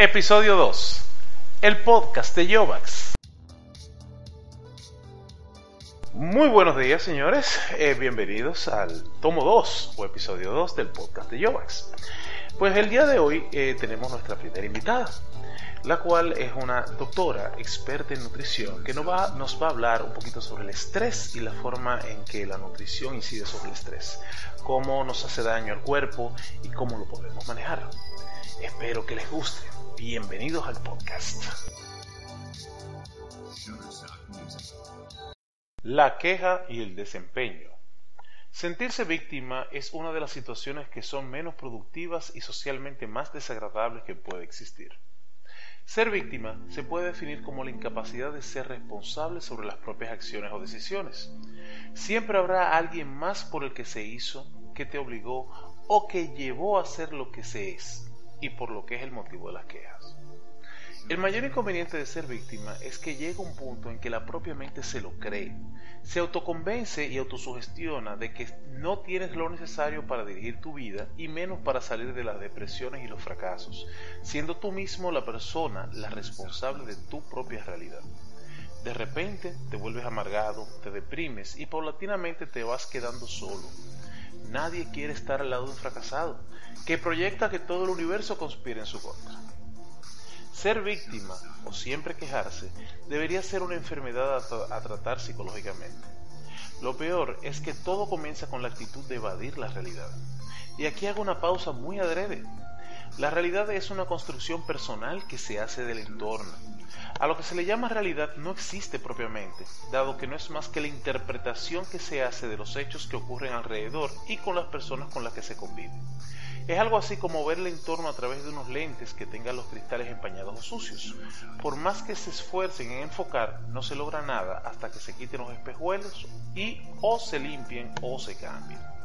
Episodio 2 el podcast de Yovax. Muy buenos días, señores. Eh, bienvenidos al tomo 2 o episodio 2 del podcast de Yovax. Pues el día de hoy eh, tenemos nuestra primera invitada, la cual es una doctora experta en nutrición que nos va, a hablar un poquito sobre el estrés y la forma en que la nutrición incide sobre el estrés, cómo nos hace daño al cuerpo y cómo lo podemos manejar. Espero que les guste. Bienvenidos al podcast. La queja y el desempeño. Sentirse víctima es una de las situaciones que son menos productivas y socialmente más desagradables que puede existir. Ser víctima se puede definir como la incapacidad de ser responsable sobre las propias acciones o decisiones. Siempre habrá alguien más por el que se hizo, que te obligó o que llevó a ser lo que se es y por lo que es el motivo de las quejas. El mayor inconveniente de ser víctima es que llega un punto en que la propia mente se lo cree, se autoconvence y autosugestiona de que no tienes lo necesario para dirigir tu vida y menos para salir de las depresiones y los fracasos, siendo tú mismo la persona la responsable de tu propia realidad. De repente te vuelves amargado, te deprimes y paulatinamente te vas quedando solo. Nadie quiere estar al lado de un fracasado, que proyecta que todo el universo conspira en su contra. Ser víctima o siempre quejarse debería ser una enfermedad a, tratar psicológicamente. Lo peor es que todo comienza con la actitud de evadir la realidad. Y aquí hago una pausa muy adrede. La realidad es una construcción personal que se hace del entorno. A lo que se le llama realidad no existe propiamente, dado que no es más que la interpretación que se hace de los hechos que ocurren alrededor y con las personas con las que se convive. Es algo así como ver el entorno a través de unos lentes que tengan los cristales empañados o sucios. Por más que se esfuercen en enfocar, no se logra nada hasta que se quiten los espejuelos y o se limpien o se cambien.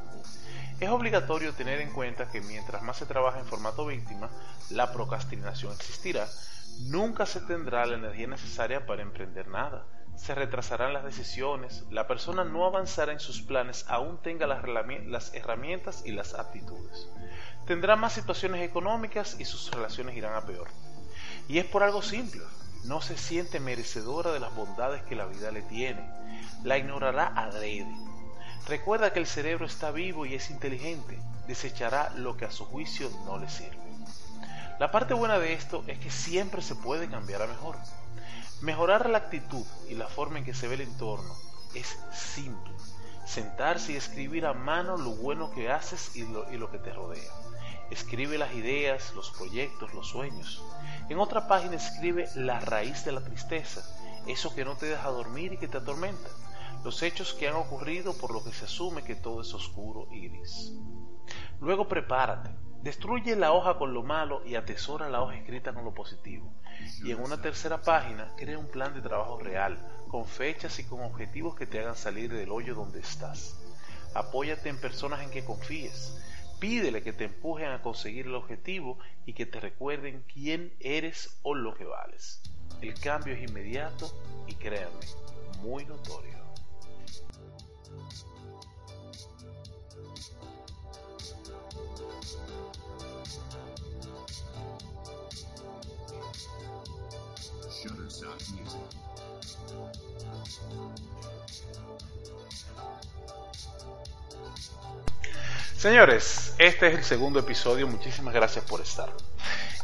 Es obligatorio tener en cuenta que mientras más se trabaja en formato víctima, la procrastinación existirá, nunca se tendrá la energía necesaria para emprender nada se retrasarán las decisiones, la persona no avanzará en sus planes aún tenga las, herramientas y las aptitudes. Tendrá más situaciones económicas y sus relaciones irán a peor. Y es por algo simple, no se siente merecedora de las bondades que la vida le tiene, la ignorará adrede. Recuerda que el cerebro está vivo y es inteligente, desechará lo que a su juicio no le sirve. La parte buena de esto es que siempre se puede cambiar a mejor. Mejorar la actitud y la forma en que se ve el entorno es simple. Sentarse y escribir a mano lo bueno que haces y lo, que te rodea. Escribe las ideas, los proyectos, los sueños. En otra página escribe la raíz de la tristeza, eso que no te deja dormir y que te atormenta, los hechos que han ocurrido por lo que se asume que todo es oscuro y gris. Luego prepárate, destruye la hoja con lo malo y atesora la hoja escrita con lo positivo. Y en una tercera página, crea un plan de trabajo real, con fechas y con objetivos que te hagan salir del hoyo donde estás. Apóyate en personas en que confíes. Pídele que te empujen a conseguir el objetivo y que te recuerden quién eres o lo que vales. El cambio es inmediato y créanme, muy notorio. Señores, este es el segundo episodio, muchísimas gracias por estar.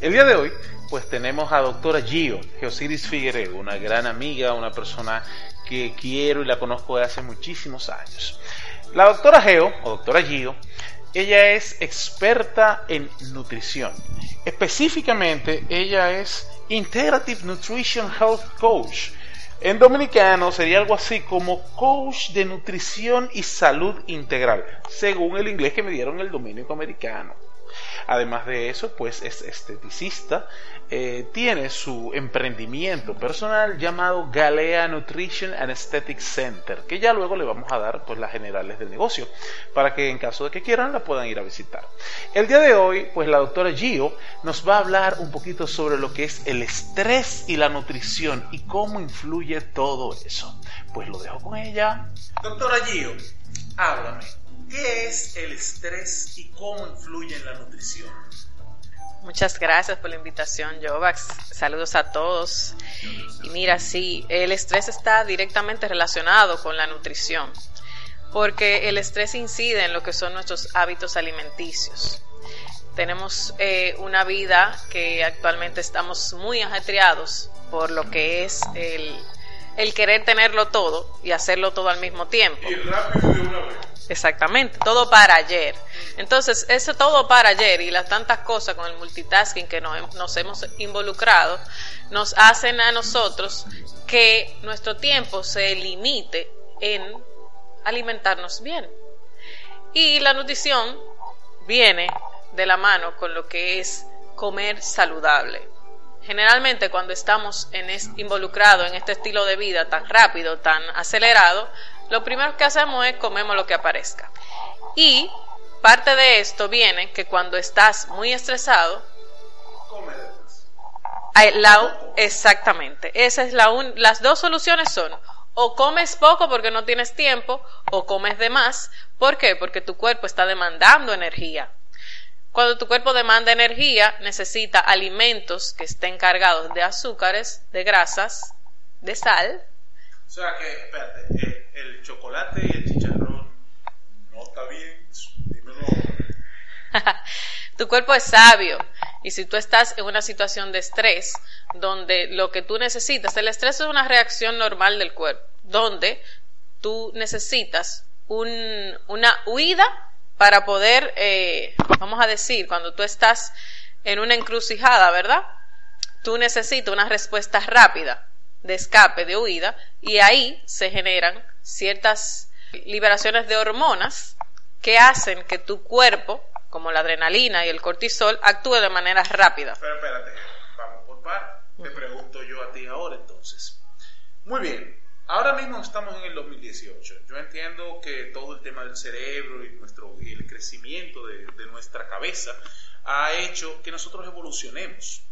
El día de hoy, pues tenemos a doctora Gio, Geosiris Figueredo, una gran amiga, una persona que quiero y la conozco de hace muchísimos años. La doctora Geo, o doctora Gio, ella es experta en nutrición. Específicamente, ella es Integrative Nutrition Health Coach. En dominicano sería algo así como coach de nutrición y salud integral, según el inglés que me dieron el dominico americano. Además de eso, pues es esteticista, eh, tiene su emprendimiento personal llamado Galea Nutrition and Aesthetic Center, que ya luego le vamos a dar pues las generales del negocio, para que en caso de que quieran la puedan ir a visitar. El día de hoy, pues la doctora Gio nos va a hablar un poquito sobre lo que es el estrés y la nutrición y cómo influye todo eso. Pues lo dejo con ella. Doctora Gio, háblame. ¿Qué es el estrés y cómo influye en la nutrición? Muchas gracias por la invitación, Jovax. Saludos a todos. Y mira, sí, el estrés está directamente relacionado con la nutrición, porque el estrés incide en lo que son nuestros hábitos alimenticios. Tenemos eh, una vida que actualmente estamos muy ajetreados por lo que es el, el querer tenerlo todo y hacerlo todo al mismo tiempo. Y rápido de una vez. Exactamente, todo para ayer. Entonces, ese todo para ayer y las tantas cosas con el multitasking que nos, hemos involucrado, nos hacen a nosotros que nuestro tiempo se limite en alimentarnos bien. Y la nutrición viene de la mano con lo que es comer saludable. Generalmente cuando estamos en involucrados en este estilo de vida tan rápido, tan acelerado, lo primero que hacemos es comemos lo que aparezca. Y parte de esto viene que cuando estás muy estresado, la, exactamente, esa es la las dos soluciones son o comes poco porque no tienes tiempo o comes de más. ¿Por qué? Porque tu cuerpo está demandando energía. Cuando tu cuerpo demanda energía, necesita alimentos que estén cargados de azúcares, de grasas, de sal. O sea que, espérate, el chocolate y el chicharrón no está bien, dímelo. tu cuerpo es sabio y si tú estás en una situación de estrés donde lo que tú necesitas, el estrés es una reacción normal del cuerpo, donde tú necesitas un, una huida para poder, eh, vamos a decir, cuando tú estás en una encrucijada, ¿verdad? Tú necesitas una respuesta rápida de escape, de huida, y ahí se generan ciertas liberaciones de hormonas que hacen que tu cuerpo, como la adrenalina y el cortisol, actúe de manera rápida. Pero espérate, vamos por par. Te pregunto yo a ti ahora entonces. Muy bien, ahora mismo estamos en el 2018. Yo entiendo que todo el tema del cerebro y, nuestro, y el crecimiento de, de nuestra cabeza ha hecho que nosotros evolucionemos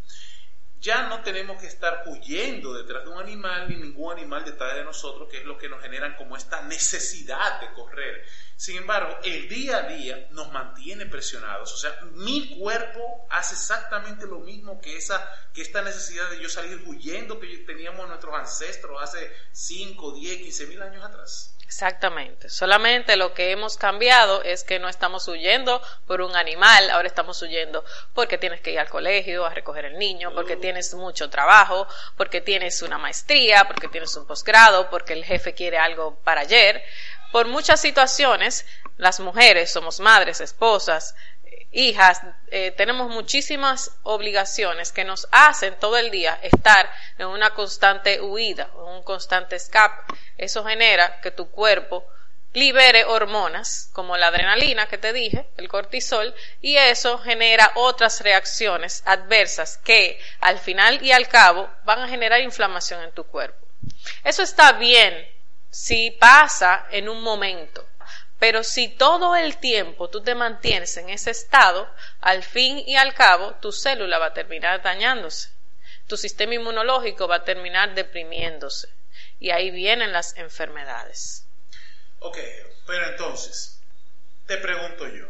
ya no tenemos que estar huyendo detrás de un animal ni ningún animal detrás de nosotros, que es lo que nos generan como esta necesidad de correr. Sin embargo, el día a día nos mantiene presionados. O sea, mi cuerpo hace exactamente lo mismo que, esa, que esta necesidad de yo salir huyendo que teníamos nuestros ancestros hace 5, 10, 15 mil años atrás. Exactamente. Solamente lo que hemos cambiado es que no estamos huyendo por un animal, ahora estamos huyendo porque tienes que ir al colegio a recoger el niño, porque tienes mucho trabajo, porque tienes una maestría, porque tienes un posgrado, porque el jefe quiere algo para ayer. Por muchas situaciones, las mujeres somos madres, esposas, hijas, eh, tenemos muchísimas obligaciones que nos hacen todo el día estar en una constante huida, en un constante escape. Eso genera que tu cuerpo libere hormonas como la adrenalina que te dije, el cortisol, y eso genera otras reacciones adversas que al final y al cabo van a generar inflamación en tu cuerpo. Eso está bien si pasa en un momento, pero si todo el tiempo tú te mantienes en ese estado, al fin y al cabo tu célula va a terminar dañándose. Tu sistema inmunológico va a terminar deprimiéndose. Y ahí vienen las enfermedades. Ok, pero entonces, te pregunto yo,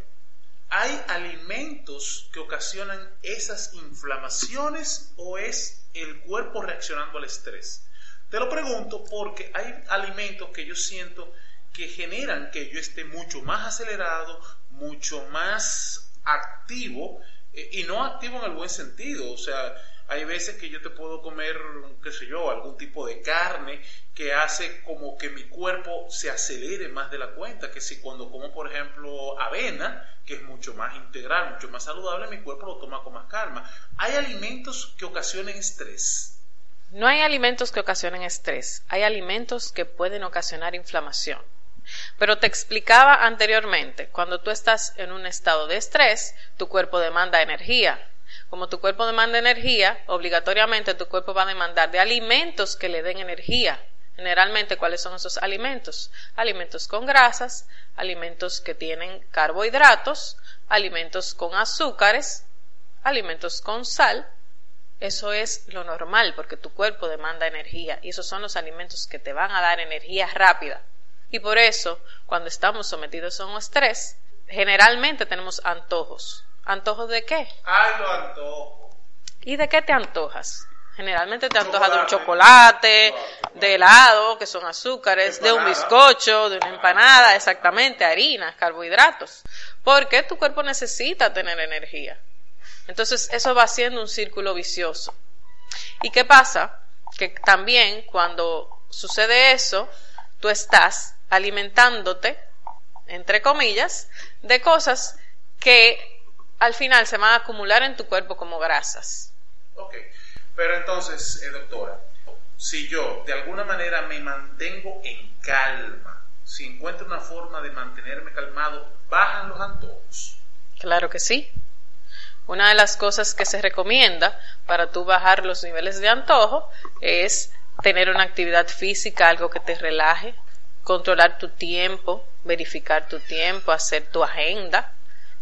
¿hay alimentos que ocasionan esas inflamaciones o es el cuerpo reaccionando al estrés? Te lo pregunto porque hay alimentos que yo siento que generan que yo esté mucho más acelerado, mucho más activo, eh, y no activo en el buen sentido, o sea, hay veces que yo te puedo comer, qué sé yo, algún tipo de carne que hace como que mi cuerpo se acelere más de la cuenta, que si cuando como, por ejemplo, avena, que es mucho más integral, mucho más saludable, mi cuerpo lo toma con más calma. ¿Hay alimentos que ocasionen estrés? No hay alimentos que ocasionen estrés, hay alimentos que pueden ocasionar inflamación. Pero te explicaba anteriormente, cuando tú estás en un estado de estrés, tu cuerpo demanda energía. Como tu cuerpo demanda energía, obligatoriamente tu cuerpo va a demandar de alimentos que le den energía. Generalmente, ¿cuáles son esos alimentos? Alimentos con grasas, alimentos que tienen carbohidratos, alimentos con azúcares, alimentos con sal. Eso es lo normal porque tu cuerpo demanda energía y esos son los alimentos que te van a dar energía rápida. Y por eso, cuando estamos sometidos a un estrés, generalmente tenemos antojos. ¿Antojos de qué? Ay, lo antojo. ¿Y de qué te antojas? Generalmente te antojas de un chocolate, de helado, que son azúcares, de un bizcocho, de una empanada, exactamente, harinas, carbohidratos. Porque tu cuerpo necesita tener energía. Entonces eso va siendo un círculo vicioso. ¿Y qué pasa? Que también cuando sucede eso, tú estás alimentándote, entre comillas, de cosas que al final se van a acumular en tu cuerpo como grasas. Ok. Pero entonces, eh, doctora, si yo de alguna manera me mantengo en calma, si encuentro una forma de mantenerme calmado, ¿bajan los antojos? Claro que sí. Una de las cosas que se recomienda para tú bajar los niveles de antojo es tener una actividad física, algo que te relaje, controlar tu tiempo, verificar tu tiempo, hacer tu agenda,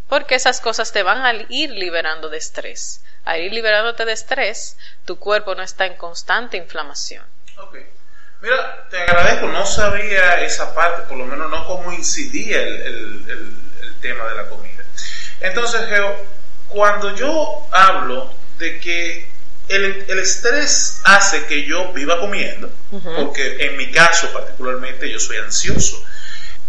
porque esas cosas te van a ir liberando de estrés al ir liberándote de estrés, tu cuerpo no está en constante inflamación. Ok. Mira, te agradezco, no sabía esa parte, por lo menos no cómo incidía el, tema de la comida. Entonces, Geo, cuando yo hablo de que el, estrés hace que yo viva comiendo, porque en mi caso particularmente yo soy ansioso,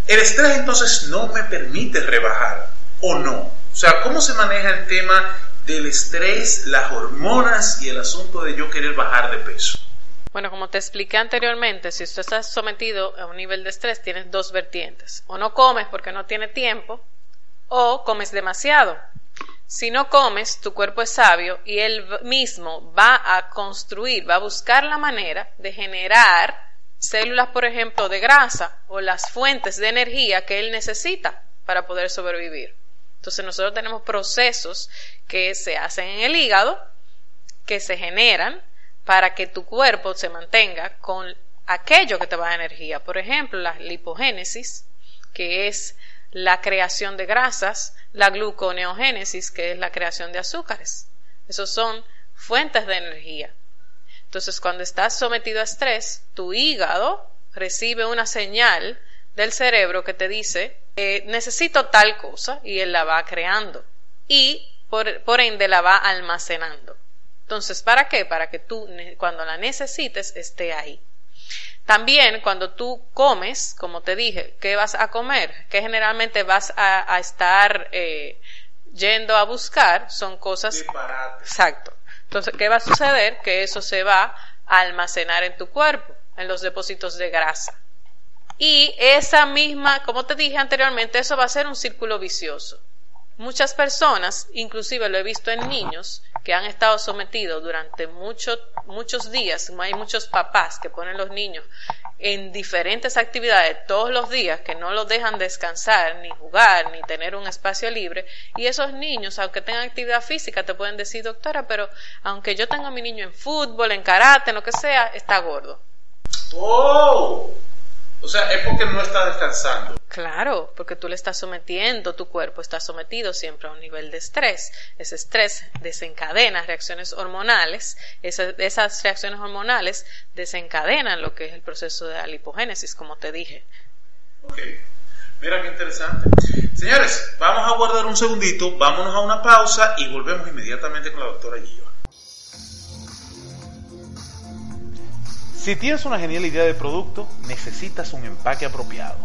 el estrés entonces no me permite rebajar o no. O sea, ¿cómo se maneja el tema del estrés, las hormonas y el asunto de yo querer bajar de peso. Bueno, como te expliqué anteriormente, si tú estás sometido a un nivel de estrés, tienes dos vertientes. O no comes porque no tiene tiempo, o comes demasiado. Si no comes, tu cuerpo es sabio y él mismo va a construir, va a buscar la manera de generar células, por ejemplo, de grasa o las fuentes de energía que él necesita para poder sobrevivir. Entonces nosotros tenemos procesos que se hacen en el hígado, que se generan para que tu cuerpo se mantenga con aquello que te va a energía. Por ejemplo, la lipogénesis, que es la creación de grasas, la gluconeogénesis, que es la creación de azúcares. Esos son fuentes de energía. Entonces, cuando estás sometido a estrés, tu hígado recibe una señal del cerebro que te dice, eh, necesito tal cosa, y él la va creando. Y por, por ende la va almacenando. Entonces, ¿para qué? Para que tú, cuando la necesites, esté ahí. También cuando tú comes, como te dije, ¿qué vas a comer? ¿Qué generalmente vas a, estar eh, yendo a buscar? Son cosas... Exacto. Entonces, ¿qué va a suceder? Que eso se va a almacenar en tu cuerpo, en los depósitos de grasa. Y esa misma, como te dije anteriormente, eso va a ser un círculo vicioso. Muchas personas, inclusive lo he visto en niños, que han estado sometidos durante muchos días, hay muchos papás que ponen los niños en diferentes actividades todos los días, que no los dejan descansar, ni jugar, ni tener un espacio libre, y esos niños, aunque tengan actividad física, te pueden decir, doctora, pero aunque yo tenga a mi niño en fútbol, en karate, en lo que sea, está gordo. ¡Oh! O sea, es porque no está descansando. Claro, porque tú le estás sometiendo, tu cuerpo está sometido siempre a un nivel de estrés. Ese estrés desencadena reacciones hormonales, esas, reacciones hormonales desencadenan lo que es el proceso de la lipogénesis, como te dije. Ok, mira qué interesante. Señores, vamos a guardar un segundito, vámonos a una pausa y volvemos inmediatamente con la doctora Gio. Si tienes una genial idea de producto, necesitas un empaque apropiado.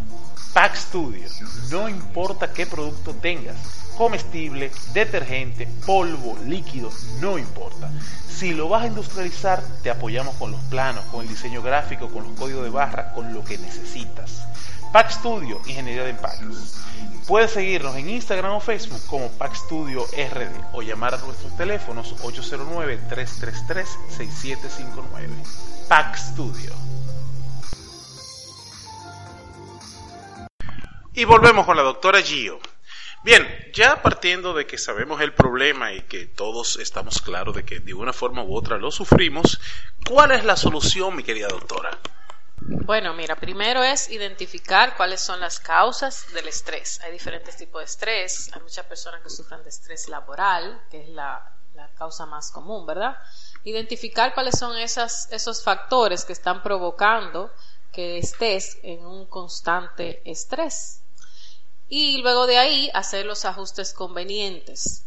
Pack Studio, no importa qué producto tengas, comestible, detergente, polvo, líquido, no importa. Si lo vas a industrializar, te apoyamos con los planos, con el diseño gráfico, con los códigos de barra, con lo que necesitas. Pack Studio, Ingeniería de Empaques. Puedes seguirnos en Instagram o Facebook como Pack Studio RD o llamar a nuestros teléfonos 809-333-6759. Pack Studio. Y volvemos con la doctora Gio. Bien, ya partiendo de que sabemos el problema y que todos estamos claros de que de una forma u otra lo sufrimos, ¿cuál es la solución, mi querida doctora? Bueno, mira, primero es identificar cuáles son las causas del estrés. Hay diferentes tipos de estrés. Hay muchas personas que sufren de estrés laboral, que es la, causa más común, ¿verdad? Identificar cuáles son esas, esos factores que están provocando que estés en un constante estrés y luego de ahí hacer los ajustes convenientes.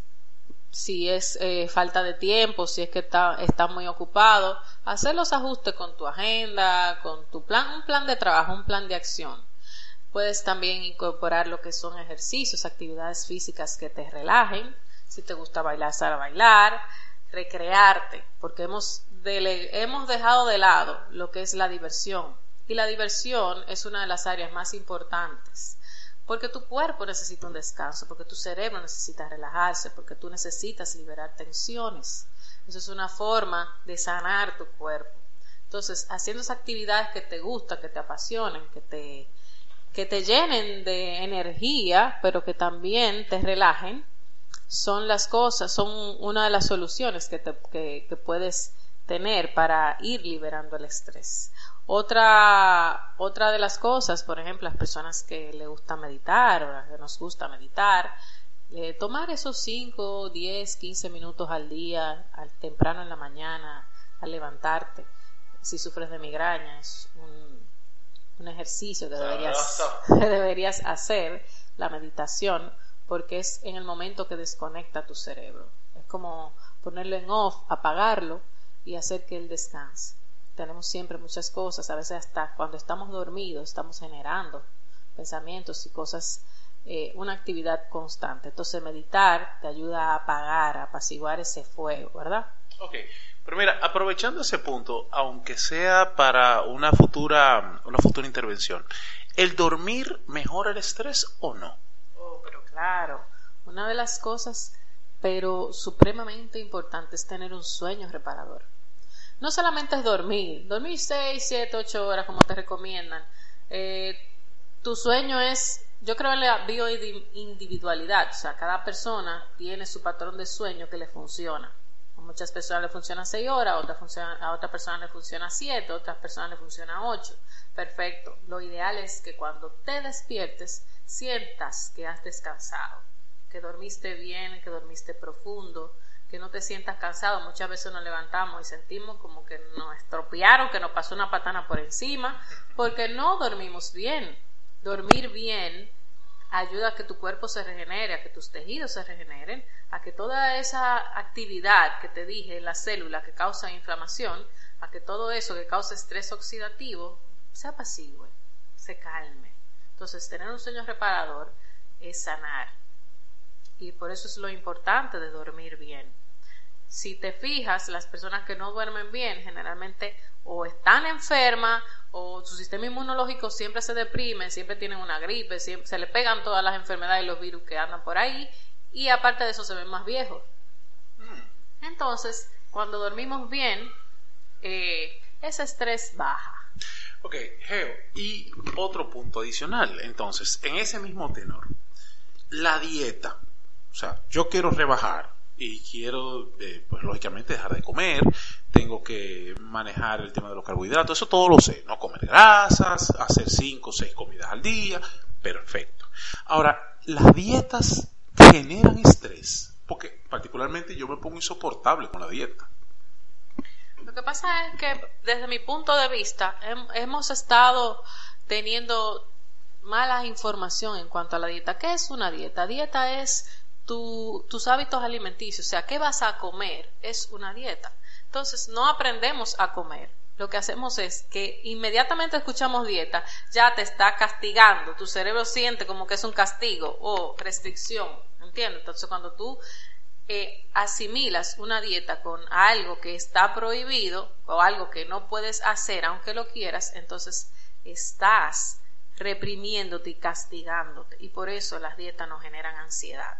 Si es eh, falta de tiempo, si es que está, está muy ocupado, hacer los ajustes con tu agenda, con tu plan, un plan de trabajo, un plan de acción. Puedes también incorporar lo que son ejercicios, actividades físicas que te relajen. Si te gusta bailar, sal a bailar, recrearte, porque hemos, hemos dejado de lado lo que es la diversión. Y la diversión es una de las áreas más importantes porque tu cuerpo necesita un descanso, porque tu cerebro necesita relajarse, porque tú necesitas liberar tensiones. Eso es una forma de sanar tu cuerpo. Entonces, haciendo esas actividades que te gustan, que te apasionen, que te, que te llenen de energía, pero que también te relajen, son las cosas, son una de las soluciones que, te, que puedes tener para ir liberando el estrés. Otra, otra de las cosas, por ejemplo, las personas que le gusta meditar o que nos gusta meditar, eh, tomar esos 5, 10, 15 minutos al día, al, temprano en la mañana, al levantarte. Si sufres de migraña, es un, un ejercicio que deberías, que deberías hacer, la meditación, porque es en el momento que desconecta tu cerebro. Es como ponerlo en off, apagarlo y hacer que él descanse tenemos siempre muchas cosas, a veces hasta cuando estamos dormidos estamos generando pensamientos y cosas, eh, una actividad constante. Entonces meditar te ayuda a apagar, a apaciguar ese fuego, ¿verdad? Ok, pero mira, aprovechando ese punto, aunque sea para una futura, una futura intervención, ¿el dormir mejora el estrés o no? Claro, una de las cosas, pero supremamente importante es tener un sueño reparador no solamente es dormir, dormir 6, 7, 8 horas como te recomiendan. Eh, tu sueño es, yo creo en la bioindividualidad, o sea, cada persona tiene su patrón de sueño que le funciona. A muchas personas le funciona 6 horas, a otra, funciona, a otra persona le funciona 7, a otras personas le funciona 8. Perfecto. Lo ideal es que cuando te despiertes sientas que has descansado, que dormiste bien, que dormiste profundo, que no te sientas cansado. Muchas veces nos levantamos y sentimos como que nos estropearon, que nos pasó una patana por encima, porque no dormimos bien. Dormir bien ayuda a que tu cuerpo se regenere, a que tus tejidos se regeneren, a que toda esa actividad que te dije en la célula que causa inflamación, a que todo eso que causa estrés oxidativo se apacigüe, se calme. Entonces, tener un sueño reparador es sanar. Y por eso es lo importante de dormir bien si te fijas, las personas que no duermen bien generalmente o están enfermas o su sistema inmunológico siempre se deprime, siempre tienen una gripe, siempre, se le pegan todas las enfermedades y los virus que andan por ahí y aparte de eso se ven más viejos. Mm. Entonces, cuando dormimos bien, eh, ese estrés baja. Ok, Geo, y otro punto adicional, entonces, en ese mismo tenor, la dieta. O sea, yo quiero rebajar, y quiero, eh, pues lógicamente, dejar de comer, tengo que manejar el tema de los carbohidratos, eso todo lo sé, no comer grasas, hacer 5 o 6 comidas al día, perfecto. Ahora, las dietas generan estrés, porque particularmente yo me pongo insoportable con la dieta. Lo que pasa es que desde mi punto de vista hemos estado teniendo mala información en cuanto a la dieta. ¿Qué es una dieta? Dieta es tus hábitos alimenticios, o sea, qué vas a comer, es una dieta. Entonces, no aprendemos a comer. Lo que hacemos es que inmediatamente escuchamos dieta, ya te está castigando, tu cerebro siente como que es un castigo o restricción, ¿entiendes? Entonces, cuando tú eh, asimilas una dieta con algo que está prohibido o algo que no puedes hacer aunque lo quieras, entonces estás reprimiéndote y castigándote. Y por eso las dietas nos generan ansiedad.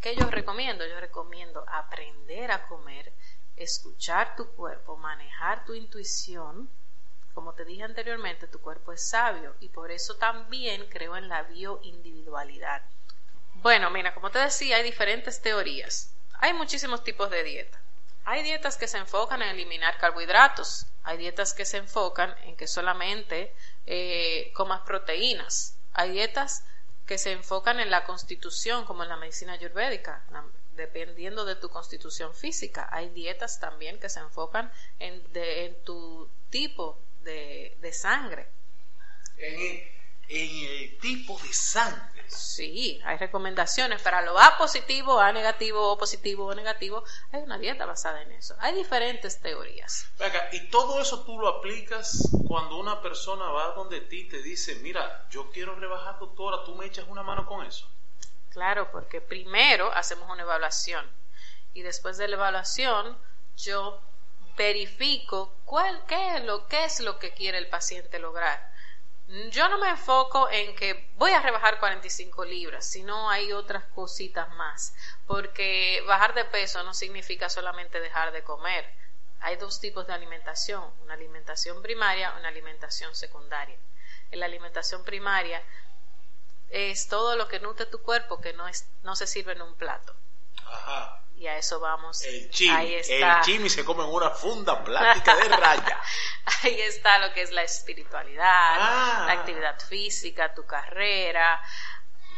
¿Qué yo recomiendo? Yo recomiendo aprender a comer, escuchar tu cuerpo, manejar tu intuición, Como te dije anteriormente, tu cuerpo es sabio y por eso también creo en la bioindividualidad. Bueno, mira, como te decía, hay diferentes teorías. Hay muchísimos tipos de dieta. Hay dietas que se enfocan en eliminar carbohidratos, hay dietas que se enfocan en que solamente eh, comas proteínas, hay dietas que se enfocan en la constitución, como en la medicina ayurvédica, dependiendo de tu constitución física. Hay dietas también que se enfocan en, en tu tipo de, de sangre. En el tipo de sangre. Sí, hay recomendaciones para lo A positivo, A negativo, O positivo, O negativo. Hay una dieta basada en eso. Hay diferentes teorías. y todo eso tú lo aplicas cuando una persona va donde ti y te dice, mira, yo quiero rebajar doctora, tú me echas una mano con eso. Claro, porque primero hacemos una evaluación y después de la evaluación yo verifico cuál, qué, lo, qué es lo que quiere el paciente lograr yo no me enfoco en que voy a rebajar 45 libras, sino hay otras cositas más, porque bajar de peso no significa solamente dejar de comer. Hay dos tipos de alimentación, una alimentación primaria, una alimentación secundaria. En la alimentación primaria es todo lo que nutre tu cuerpo que no, es, no se sirve en un plato. Ajá y a eso vamos. El chimi, el chimi se come en una funda plástica de raya. Ahí está lo que es la espiritualidad, la ah. actividad física, tu carrera,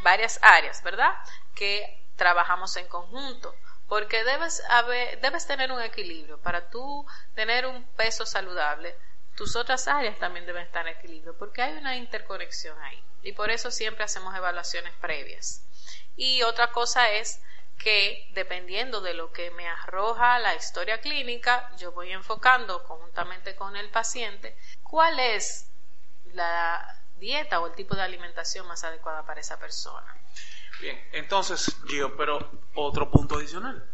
varias áreas, ¿verdad? Que trabajamos en conjunto. Porque debes, haber, debes tener un equilibrio. Para tú tener un peso saludable, tus otras áreas también deben estar en equilibrio, porque hay una interconexión ahí. Y por eso siempre hacemos evaluaciones previas. Y otra cosa es que dependiendo de lo que me arroja la historia clínica, yo voy enfocando conjuntamente con el paciente cuál es la dieta o el tipo de alimentación más adecuada para esa persona. Bien, entonces, Gio, pero otro punto adicional.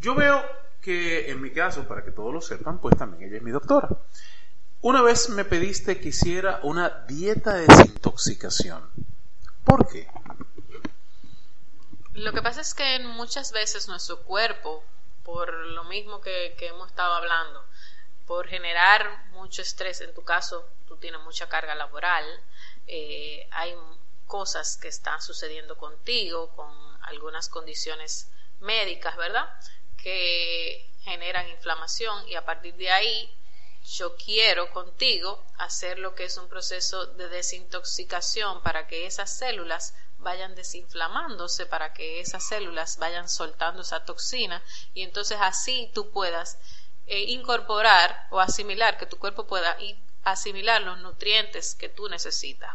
Yo veo que en mi caso, para que todos lo sepan, pues también ella es mi doctora. Una vez me pediste que hiciera una dieta de desintoxicación. ¿Por qué? Lo que pasa es que muchas veces nuestro cuerpo, por lo mismo que, hemos estado hablando, por generar mucho estrés, en tu caso tú tienes mucha carga laboral, eh, hay cosas que están sucediendo contigo, con algunas condiciones médicas, ¿verdad? Que generan inflamación y a partir de ahí yo quiero contigo hacer lo que es un proceso de desintoxicación para que esas células vayan desinflamándose para que esas células vayan soltando esa toxina y entonces así tú puedas eh, incorporar o asimilar, que tu cuerpo pueda asimilar los nutrientes que tú necesitas.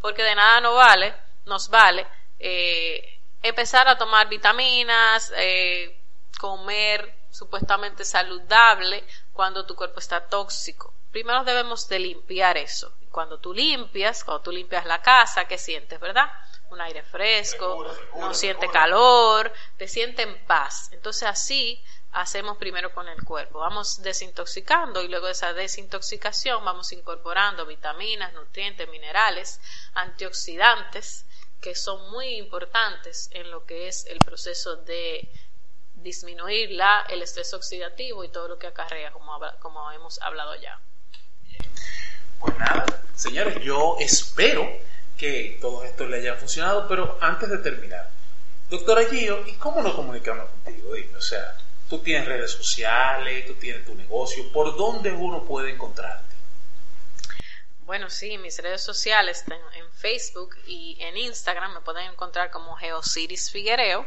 Porque de nada no vale, nos vale eh, empezar a tomar vitaminas, eh, comer supuestamente saludable cuando tu cuerpo está tóxico. Primero debemos de limpiar eso. Cuando tú limpias, cuando tú limpias la casa, ¿qué sientes, verdad? Un aire fresco, no siente calor, te siente en paz. Entonces así hacemos primero con el cuerpo. Vamos desintoxicando y luego de esa desintoxicación vamos incorporando vitaminas, nutrientes, minerales, antioxidantes que son muy importantes en lo que es el proceso de disminuir la, el estrés oxidativo y todo lo que acarrea, como, como hemos hablado ya. Pues nada, señores, yo espero que todo esto le haya funcionado, pero antes de terminar, doctora Gio, ¿y cómo nos comunicamos contigo? Dime, o sea, tú tienes redes sociales, tú tienes tu negocio, ¿por dónde uno puede encontrarte? Bueno, sí, mis redes sociales están en Facebook y en Instagram me pueden encontrar como Geociris Figuereo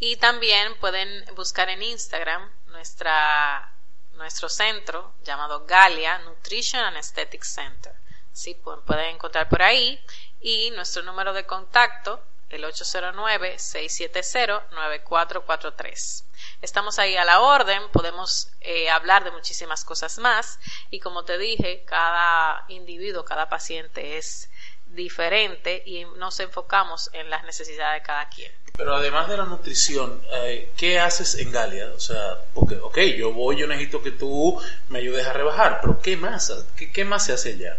y también pueden buscar en Instagram nuestra, nuestro centro llamado Galia Nutrition and Aesthetic Center. Sí, pueden encontrar por ahí. Y nuestro número de contacto, el 809-670-9443. Estamos ahí a la orden, podemos eh, hablar de muchísimas cosas más y como te dije, cada individuo, cada paciente es diferente y nos enfocamos en las necesidades de cada quien. Pero además de la nutrición, eh, ¿qué haces en Galia? O sea, porque, ok, yo voy, yo necesito que tú me ayudes a rebajar, pero ¿qué más? ¿Qué, qué más se hace allá?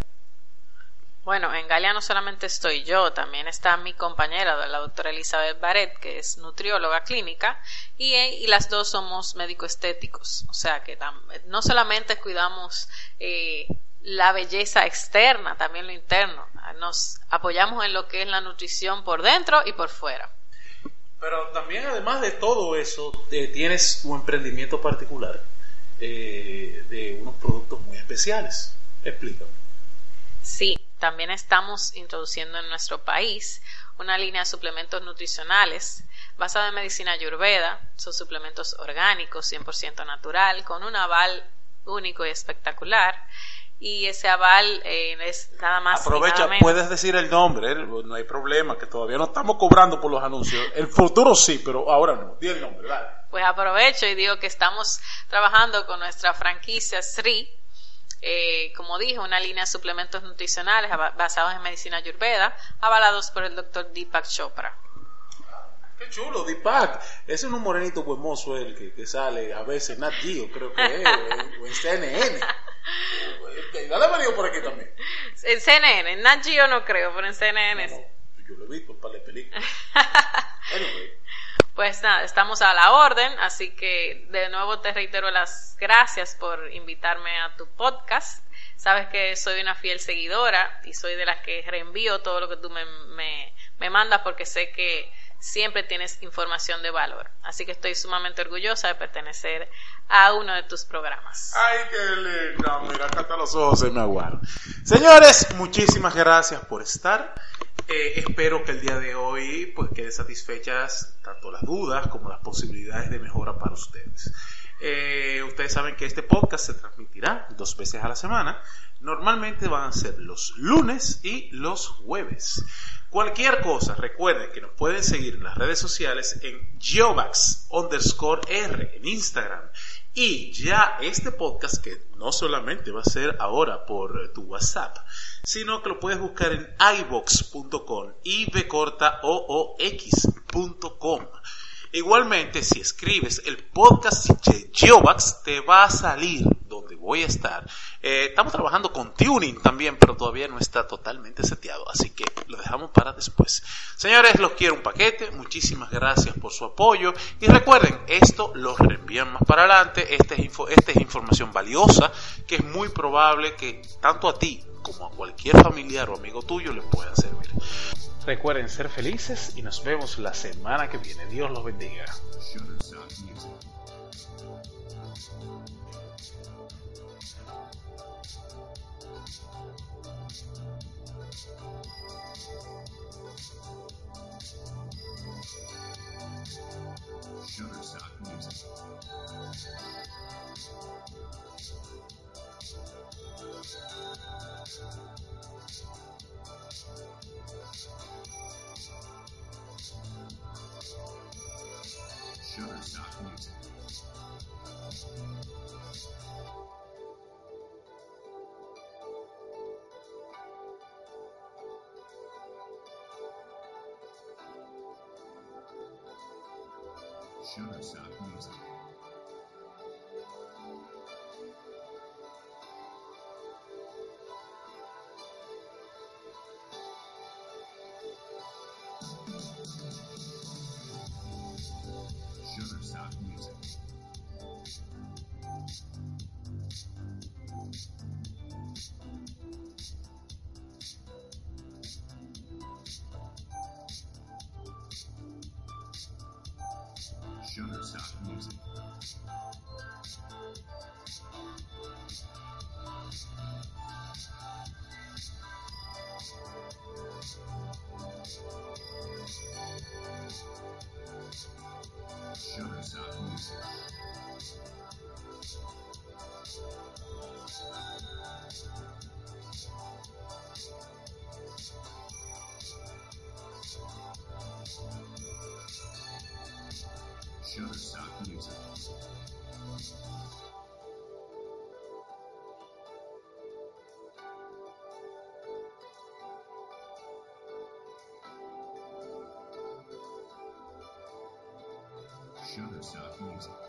Bueno, en Galia no solamente estoy yo, también está mi compañera, la doctora Elizabeth Barret, que es nutrióloga clínica, y, y las dos somos médico-estéticos. O sea que no solamente cuidamos eh, la belleza externa, también lo interno. Nos apoyamos en lo que es la nutrición por dentro y por fuera. Pero también, además de todo eso, eh, tienes un emprendimiento particular eh, de unos productos muy especiales. Explícame. Sí, también estamos introduciendo en nuestro país una línea de suplementos nutricionales basada en medicina ayurveda. Son suplementos orgánicos, 100% natural, con un aval único y espectacular y ese aval eh, es nada más. Aprovecha, puedes decir el nombre, eh, no hay problema, que todavía no estamos cobrando por los anuncios. El futuro sí, pero ahora no. Di el nombre, dale. Pues aprovecho y digo que estamos trabajando con nuestra franquicia SRI, eh, como dije, una línea de suplementos nutricionales basados en medicina ayurveda, avalados por el doctor Deepak Chopra. Qué chulo, Deepak. Ese es un morenito hermoso el que, que sale a veces Nat Geo, creo que es, o en CNN. Dale venido por aquí también. En CNN, en Nat Geo no creo, pero en CNN no, Yo lo he visto en par de películas. Pues nada, estamos a la orden, así que de nuevo te reitero las gracias por invitarme a tu podcast. Sabes que soy una fiel seguidora y soy de las que reenvío todo lo que tú me, me, me mandas porque sé que siempre tienes información de valor. Así que estoy sumamente orgullosa de pertenecer a uno de tus programas. Ay, qué lindo. Mira, hasta los ojos se me aguaron. Señores, muchísimas gracias por estar. Eh, espero que el día de hoy pues quede satisfechas tanto las dudas como las posibilidades de mejora para ustedes. Eh, ustedes saben que este podcast se transmitirá dos veces a la semana. Normalmente van a ser los lunes y los jueves. Cualquier cosa, recuerden que nos pueden seguir en las redes sociales en geovax R en Instagram. Y ya este podcast, que no solamente va a ser ahora por tu WhatsApp, sino que lo puedes buscar en ibox.com, corta o o x.com. Igualmente, si escribes el podcast de Geovax, te va a salir donde voy a estar. Eh, estamos trabajando con tuning también, pero todavía no está totalmente seteado, así que lo dejamos para después. Señores, los quiero un paquete. Muchísimas gracias por su apoyo. Y recuerden, esto lo reenvían más para adelante. Esta es, es información valiosa que es muy probable que tanto a ti como a cualquier familiar o amigo tuyo le pueda servir. Recuerden ser felices y nos vemos la semana que viene. Dios los bendiga. Shutterstock Music. Shutterstock Shutterstock Music. Shutterstock Music.